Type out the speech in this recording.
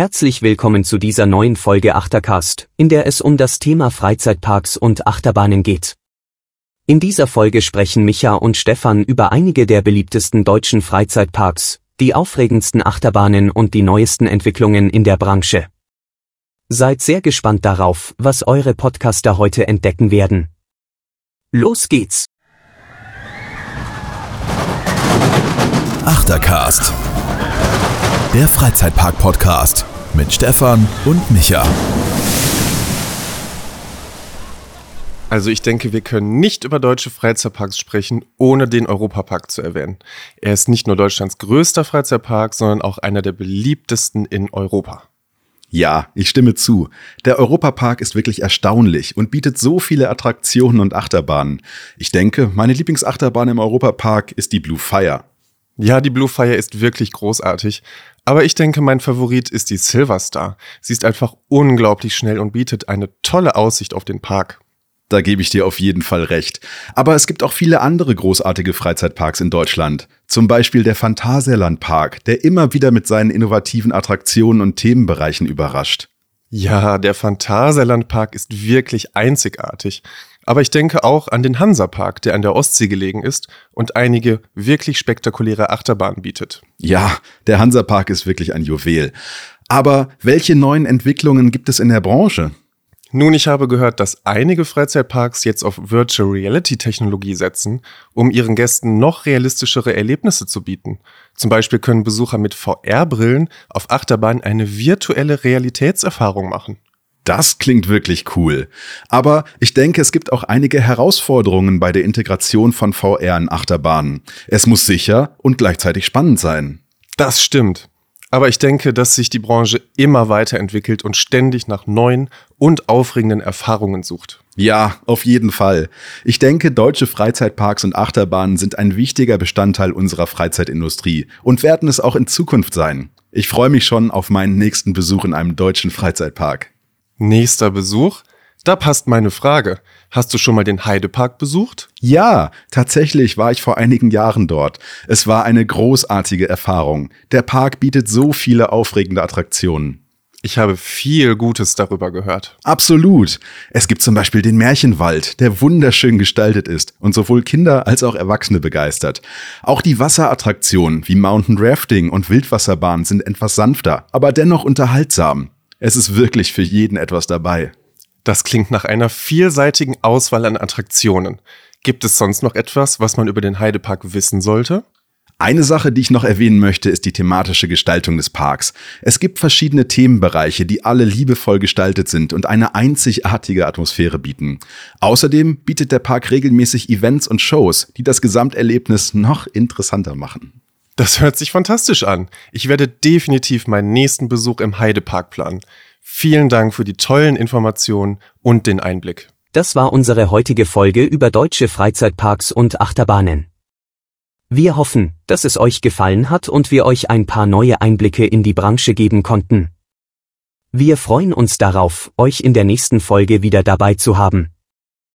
Herzlich willkommen zu dieser neuen Folge Achtercast, in der es um das Thema Freizeitparks und Achterbahnen geht. In dieser Folge sprechen Micha und Stefan über einige der beliebtesten deutschen Freizeitparks, die aufregendsten Achterbahnen und die neuesten Entwicklungen in der Branche. Seid sehr gespannt darauf, was eure Podcaster heute entdecken werden. Los geht's! Achtercast. Der Freizeitpark-Podcast mit Stefan und Micha. Also ich denke, wir können nicht über deutsche Freizeitparks sprechen, ohne den Europapark zu erwähnen. Er ist nicht nur Deutschlands größter Freizeitpark, sondern auch einer der beliebtesten in Europa. Ja, ich stimme zu. Der Europapark ist wirklich erstaunlich und bietet so viele Attraktionen und Achterbahnen. Ich denke, meine Lieblingsachterbahn im Europapark ist die Blue Fire. Ja, die Blue Fire ist wirklich großartig. Aber ich denke, mein Favorit ist die Silver Star. Sie ist einfach unglaublich schnell und bietet eine tolle Aussicht auf den Park. Da gebe ich dir auf jeden Fall recht. Aber es gibt auch viele andere großartige Freizeitparks in Deutschland. Zum Beispiel der Phantasialand Park, der immer wieder mit seinen innovativen Attraktionen und Themenbereichen überrascht. Ja, der Phantasialand Park ist wirklich einzigartig. Aber ich denke auch an den Hansapark, der an der Ostsee gelegen ist und einige wirklich spektakuläre Achterbahnen bietet. Ja, der Hansapark ist wirklich ein Juwel. Aber welche neuen Entwicklungen gibt es in der Branche? Nun, ich habe gehört, dass einige Freizeitparks jetzt auf Virtual Reality Technologie setzen, um ihren Gästen noch realistischere Erlebnisse zu bieten. Zum Beispiel können Besucher mit VR-Brillen auf Achterbahn eine virtuelle Realitätserfahrung machen. Das klingt wirklich cool. Aber ich denke, es gibt auch einige Herausforderungen bei der Integration von VR in Achterbahnen. Es muss sicher und gleichzeitig spannend sein. Das stimmt. Aber ich denke, dass sich die Branche immer weiterentwickelt und ständig nach neuen und aufregenden Erfahrungen sucht. Ja, auf jeden Fall. Ich denke, deutsche Freizeitparks und Achterbahnen sind ein wichtiger Bestandteil unserer Freizeitindustrie und werden es auch in Zukunft sein. Ich freue mich schon auf meinen nächsten Besuch in einem deutschen Freizeitpark. Nächster Besuch? Da passt meine Frage. Hast du schon mal den Heidepark besucht? Ja, tatsächlich war ich vor einigen Jahren dort. Es war eine großartige Erfahrung. Der Park bietet so viele aufregende Attraktionen. Ich habe viel Gutes darüber gehört. Absolut. Es gibt zum Beispiel den Märchenwald, der wunderschön gestaltet ist und sowohl Kinder als auch Erwachsene begeistert. Auch die Wasserattraktionen wie Mountain Rafting und Wildwasserbahn sind etwas sanfter, aber dennoch unterhaltsam. Es ist wirklich für jeden etwas dabei. Das klingt nach einer vielseitigen Auswahl an Attraktionen. Gibt es sonst noch etwas, was man über den Heidepark wissen sollte? Eine Sache, die ich noch erwähnen möchte, ist die thematische Gestaltung des Parks. Es gibt verschiedene Themenbereiche, die alle liebevoll gestaltet sind und eine einzigartige Atmosphäre bieten. Außerdem bietet der Park regelmäßig Events und Shows, die das Gesamterlebnis noch interessanter machen. Das hört sich fantastisch an. Ich werde definitiv meinen nächsten Besuch im Heidepark planen. Vielen Dank für die tollen Informationen und den Einblick. Das war unsere heutige Folge über deutsche Freizeitparks und Achterbahnen. Wir hoffen, dass es euch gefallen hat und wir euch ein paar neue Einblicke in die Branche geben konnten. Wir freuen uns darauf, euch in der nächsten Folge wieder dabei zu haben.